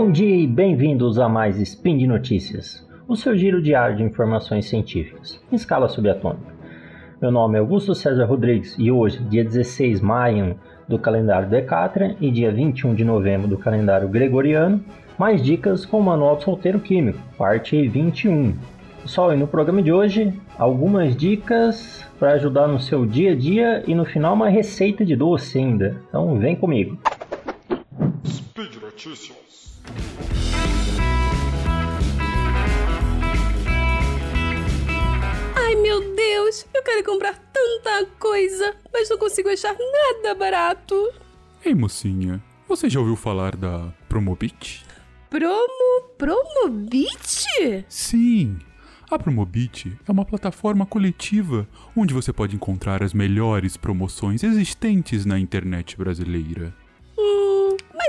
Bom dia e bem-vindos a mais Spin de Notícias, o seu giro diário de informações científicas, em escala subatômica. Meu nome é Augusto César Rodrigues e hoje, dia 16 de maio do calendário Decatria e dia 21 de novembro do calendário Gregoriano, mais dicas com o Manual do Solteiro Químico, parte 21. Pessoal, e no programa de hoje, algumas dicas para ajudar no seu dia a dia e no final uma receita de doce ainda. Então vem comigo. Speed Notícias. Ai meu Deus, eu quero comprar tanta coisa, mas não consigo achar nada barato. Ei, mocinha, você já ouviu falar da Promobit? Promo. Promobit? Sim! A Promobit é uma plataforma coletiva onde você pode encontrar as melhores promoções existentes na internet brasileira.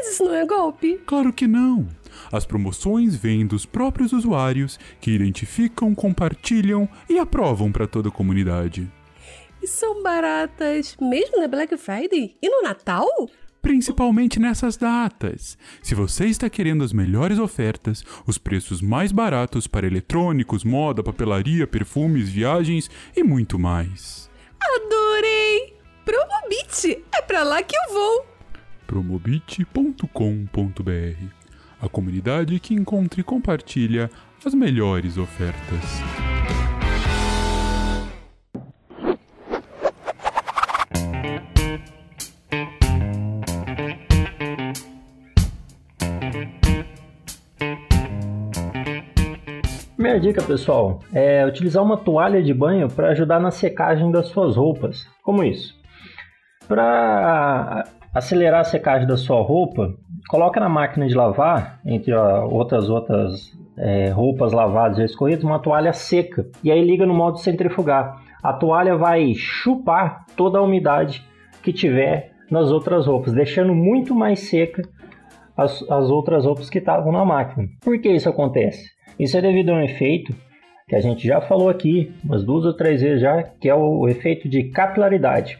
Mas isso não é golpe? Claro que não! As promoções vêm dos próprios usuários que identificam, compartilham e aprovam para toda a comunidade. E são baratas mesmo na Black Friday? E no Natal? Principalmente nessas datas. Se você está querendo as melhores ofertas, os preços mais baratos para eletrônicos, moda, papelaria, perfumes, viagens e muito mais. Adorei! Promobit! É pra lá que eu vou! promobit.com.br A comunidade que encontra e compartilha as melhores ofertas. Primeira dica, pessoal, é utilizar uma toalha de banho para ajudar na secagem das suas roupas. Como isso? Para acelerar a secagem da sua roupa, coloca na máquina de lavar, entre outras outras é, roupas lavadas e escorridas, uma toalha seca. E aí liga no modo centrifugar. A toalha vai chupar toda a umidade que tiver nas outras roupas, deixando muito mais seca as, as outras roupas que estavam na máquina. Por que isso acontece? Isso é devido a um efeito que a gente já falou aqui umas duas ou três vezes já, que é o efeito de capilaridade.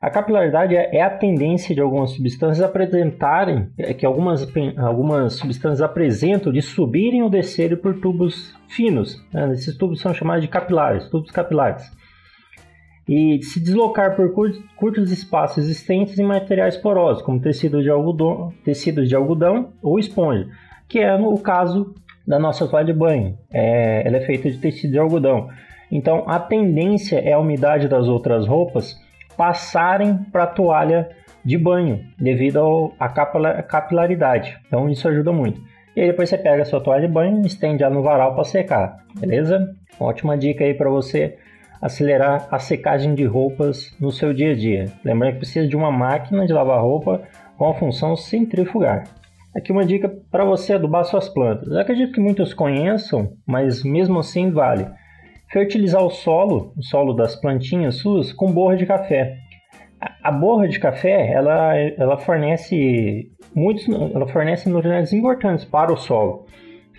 A capilaridade é a tendência de algumas substâncias apresentarem, é que algumas, algumas substâncias apresentam de subirem ou descerem por tubos finos. Né? Esses tubos são chamados de capilares, tubos capilares. E se deslocar por curtos espaços existentes em materiais porosos, como tecido de algodão, tecidos de algodão ou esponja, que é o caso da nossa toalha de banho. É, ela é feita de tecido de algodão. Então a tendência é a umidade das outras roupas passarem para a toalha de banho, devido à capilaridade. Então isso ajuda muito. E aí depois você pega a sua toalha de banho e estende ela no varal para secar, beleza? Ótima dica aí para você acelerar a secagem de roupas no seu dia a dia. Lembrando que precisa de uma máquina de lavar roupa com a função centrifugar. Aqui uma dica para você adubar suas plantas. Eu acredito que muitos conheçam, mas mesmo assim vale. Fertilizar o solo, o solo das plantinhas suas, com borra de café. A borra de café, ela, ela fornece muitos, ela fornece nutrientes importantes para o solo.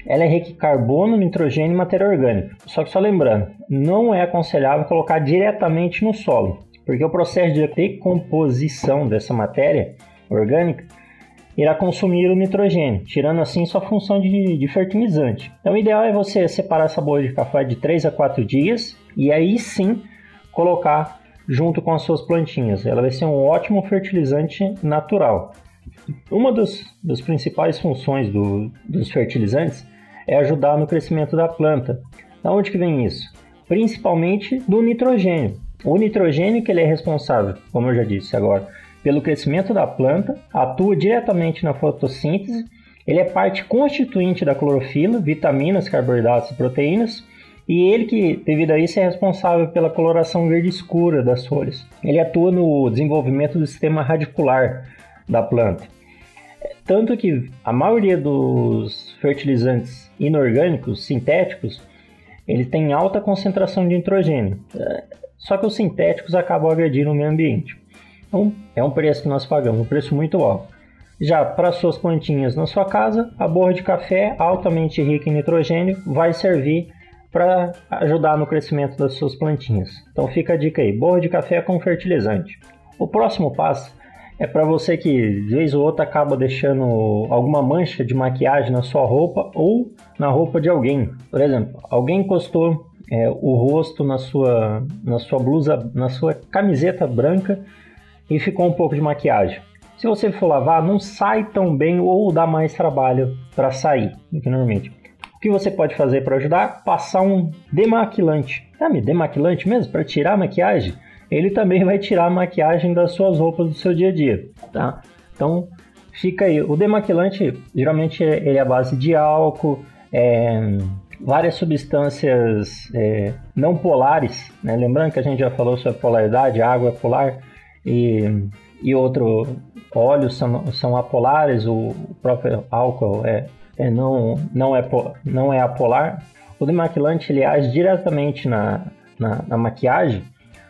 Ela é rica em carbono, nitrogênio e matéria orgânica. Só que só lembrando, não é aconselhável colocar diretamente no solo, porque o processo de decomposição dessa matéria orgânica irá consumir o nitrogênio, tirando assim sua função de, de fertilizante. Então, o ideal é você separar essa bolha de café de 3 a 4 dias e aí sim colocar junto com as suas plantinhas. Ela vai ser um ótimo fertilizante natural. Uma das, das principais funções do, dos fertilizantes é ajudar no crescimento da planta. Da onde que vem isso? Principalmente do nitrogênio. O nitrogênio que ele é responsável, como eu já disse agora, pelo crescimento da planta, atua diretamente na fotossíntese, ele é parte constituinte da clorofila, vitaminas, carboidratos e proteínas, e ele que, devido a isso, é responsável pela coloração verde escura das folhas. Ele atua no desenvolvimento do sistema radicular da planta. Tanto que a maioria dos fertilizantes inorgânicos, sintéticos, ele tem alta concentração de nitrogênio. Só que os sintéticos acabam agredindo o meio ambiente. Então, é um preço que nós pagamos, um preço muito alto. Já para suas plantinhas na sua casa, a borra de café, altamente rica em nitrogênio, vai servir para ajudar no crescimento das suas plantinhas. Então fica a dica aí, borra de café com fertilizante. O próximo passo é para você que de vez ou outra acaba deixando alguma mancha de maquiagem na sua roupa ou na roupa de alguém. Por exemplo, alguém encostou é, o rosto na sua, na sua blusa, na sua camiseta branca e ficou um pouco de maquiagem. Se você for lavar, não sai tão bem ou dá mais trabalho para sair normalmente. O que você pode fazer para ajudar? Passar um demaquilante. Sabe, demaquilante mesmo? Para tirar a maquiagem? Ele também vai tirar a maquiagem das suas roupas do seu dia a dia, tá? Então, fica aí. O demaquilante, geralmente, ele é a base de álcool, é, várias substâncias é, não polares, né? Lembrando que a gente já falou sobre polaridade, água é polar e, e outro óleos são, são apolares, o próprio álcool é, é não, não, é, não é apolar. O demaquilante ele age diretamente na, na, na maquiagem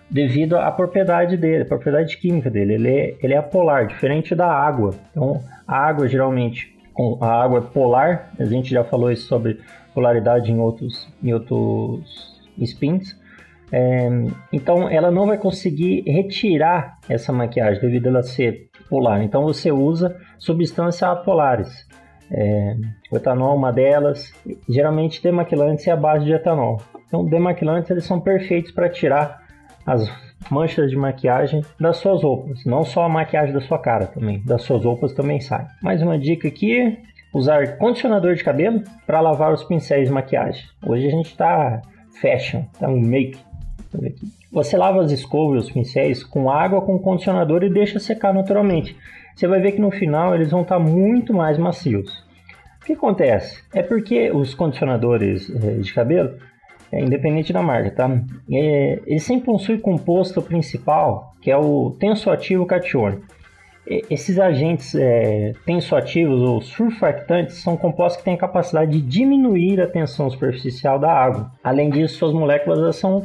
devido à propriedade dele, a propriedade química dele. Ele é, ele é apolar, diferente da água. Então, a água geralmente, a água polar, a gente já falou isso sobre polaridade em outros, em outros spins. É, então, ela não vai conseguir retirar essa maquiagem devido a ela ser polar. Então, você usa substâncias apolares. É, o etanol é uma delas. Geralmente, demaquilantes é a base de etanol. Então, demaquilantes eles são perfeitos para tirar as manchas de maquiagem das suas roupas. Não só a maquiagem da sua cara também, das suas roupas também sai. Mais uma dica aqui: usar condicionador de cabelo para lavar os pincéis de maquiagem. Hoje a gente está fashion, tá um make. Você lava as escovas, os pincéis com água, com condicionador e deixa secar naturalmente. Você vai ver que no final eles vão estar muito mais macios. O que acontece? É porque os condicionadores eh, de cabelo, é, independente da marca, tá? É, eles sempre possuem composto principal, que é o tensoativo catiônico esses agentes é, tensoativos ou surfactantes são compostos que têm a capacidade de diminuir a tensão superficial da água. Além disso, suas moléculas são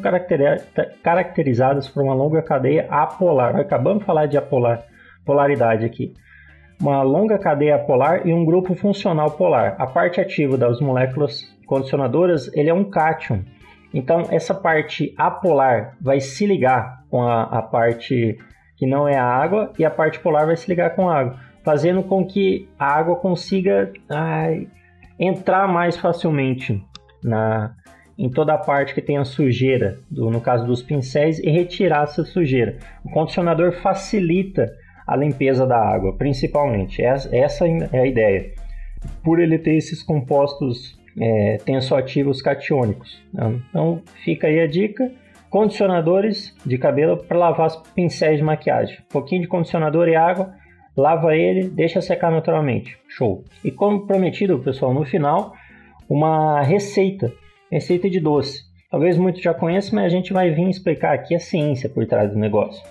caracterizadas por uma longa cadeia apolar. Acabamos de falar de apolar, polaridade aqui. Uma longa cadeia apolar e um grupo funcional polar. A parte ativa das moléculas condicionadoras ele é um cátion. Então, essa parte apolar vai se ligar com a, a parte que não é a água, e a parte polar vai se ligar com a água, fazendo com que a água consiga ai, entrar mais facilmente na, em toda a parte que tem a sujeira, do, no caso dos pincéis, e retirar essa sujeira. O condicionador facilita a limpeza da água, principalmente. Essa, é a ideia. Por ele ter esses compostos é, tensoativos catiônicos. Então, fica aí a dica condicionadores de cabelo para lavar os pincéis de maquiagem. Um pouquinho de condicionador e água, lava ele, deixa secar naturalmente. Show. E como prometido, pessoal, no final, uma receita, receita de doce. Talvez muitos já conheçam, mas a gente vai vir explicar aqui a ciência por trás do negócio.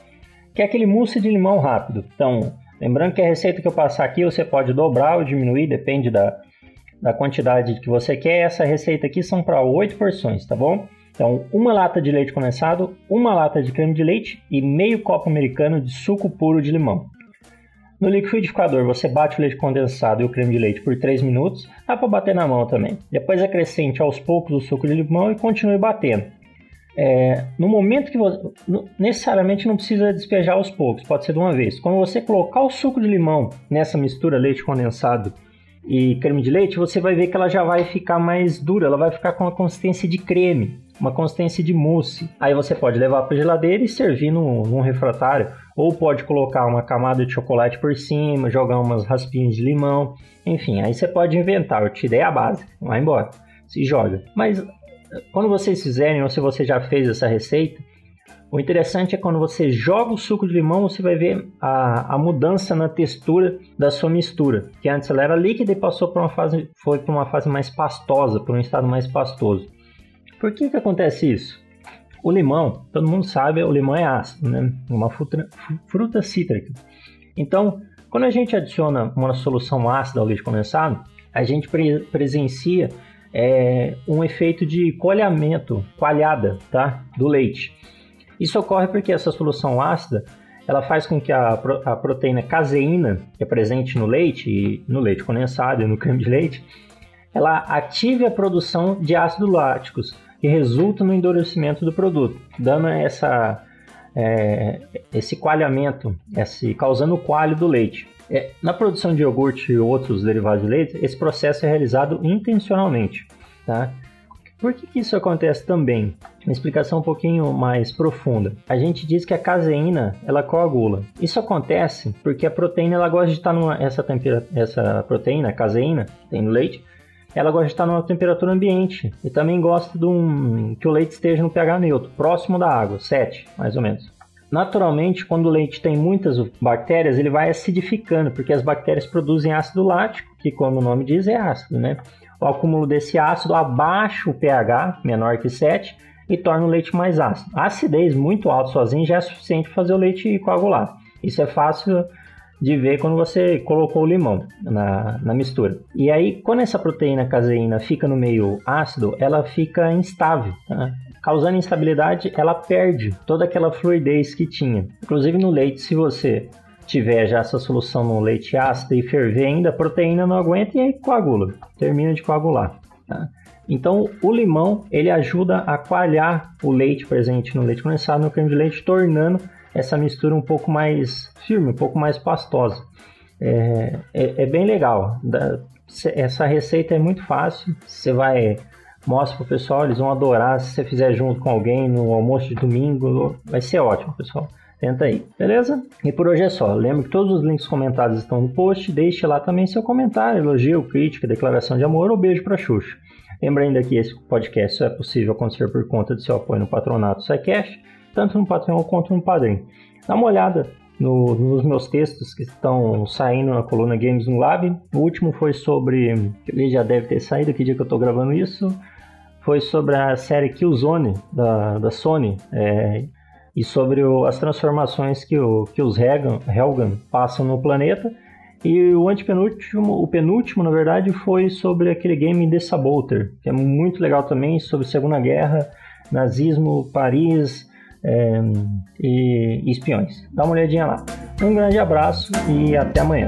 Que é aquele mousse de limão rápido. Então, lembrando que a receita que eu passar aqui você pode dobrar ou diminuir, depende da, da quantidade que você quer. Essa receita aqui são para 8 porções, tá bom? Então, uma lata de leite condensado, uma lata de creme de leite e meio copo americano de suco puro de limão. No liquidificador, você bate o leite condensado e o creme de leite por 3 minutos, dá para bater na mão também. Depois acrescente aos poucos o suco de limão e continue batendo. É, no momento que você. Necessariamente não precisa despejar aos poucos, pode ser de uma vez. Quando você colocar o suco de limão nessa mistura leite condensado e creme de leite, você vai ver que ela já vai ficar mais dura, ela vai ficar com a consistência de creme uma consistência de mousse. Aí você pode levar para geladeira e servir num, num refratário, ou pode colocar uma camada de chocolate por cima, jogar umas raspinhas de limão, enfim, aí você pode inventar. Eu te dei a base, vai embora, se joga. Mas quando vocês fizerem, ou se você já fez essa receita, o interessante é quando você joga o suco de limão, você vai ver a, a mudança na textura da sua mistura, que antes ela era líquida e passou para uma fase, foi para uma fase mais pastosa, para um estado mais pastoso. Por que que acontece isso? O limão, todo mundo sabe, o limão é ácido, né? Uma fruta, fruta cítrica. Então, quando a gente adiciona uma solução ácida ao leite condensado, a gente pre presencia é, um efeito de coalhamento, coalhada, tá? Do leite. Isso ocorre porque essa solução ácida ela faz com que a, a proteína caseína, que é presente no leite, no leite condensado e no creme de leite, ela ative a produção de ácidos láticos, que resulta no endurecimento do produto, dando essa, é, esse coalhamento, esse, causando o coalho do leite. É, na produção de iogurte e outros derivados de leite, esse processo é realizado intencionalmente. Tá? Por que, que, isso acontece também? Uma explicação um pouquinho mais profunda. A gente diz que a caseína ela coagula. Isso acontece porque a proteína ela gosta de estar numa essa essa proteína, a caseína, tem no leite, ela gosta de estar numa temperatura ambiente e também gosta de um, que o leite esteja no pH neutro, próximo da água, 7, mais ou menos. Naturalmente, quando o leite tem muitas bactérias, ele vai acidificando, porque as bactérias produzem ácido lático, que como o nome diz é ácido, né? O acúmulo desse ácido abaixa o pH, menor que 7, e torna o leite mais ácido. A acidez muito alta sozinha já é suficiente para fazer o leite coagular. Isso é fácil de ver quando você colocou o limão na, na mistura. E aí, quando essa proteína caseína fica no meio ácido, ela fica instável. Tá? Causando instabilidade, ela perde toda aquela fluidez que tinha. Inclusive no leite, se você tiver já essa solução no leite ácido e ferver ainda, a proteína não aguenta e aí coagula, termina de coagular. Tá? Então, o limão ele ajuda a coalhar o leite presente no leite condensado, no creme de leite, tornando essa mistura um pouco mais firme, um pouco mais pastosa. É, é, é bem legal. Da, essa receita é muito fácil. Você vai mostra pro pessoal, eles vão adorar se você fizer junto com alguém no almoço de domingo, vai ser ótimo, pessoal. Tenta aí, beleza? E por hoje é só. Lembre que todos os links comentados estão no post. Deixe lá também seu comentário, elogio, crítica, declaração de amor ou beijo para Xuxa. Lembra ainda que esse podcast só é possível acontecer por conta do seu apoio no patronato SciCash, tanto no Patreon quanto no Padrim. Dá uma olhada no, nos meus textos que estão saindo na coluna Games no Lab. O último foi sobre. Ele já deve ter saído, que dia que eu estou gravando isso. Foi sobre a série Killzone da, da Sony. É, e sobre o, as transformações que, o, que os Helgan, Helgan passam no planeta. E o antepenúltimo, o penúltimo, na verdade, foi sobre aquele game The Saboteur, que é muito legal também, sobre Segunda Guerra, nazismo, Paris é, e, e espiões. Dá uma olhadinha lá. Um grande abraço e até amanhã.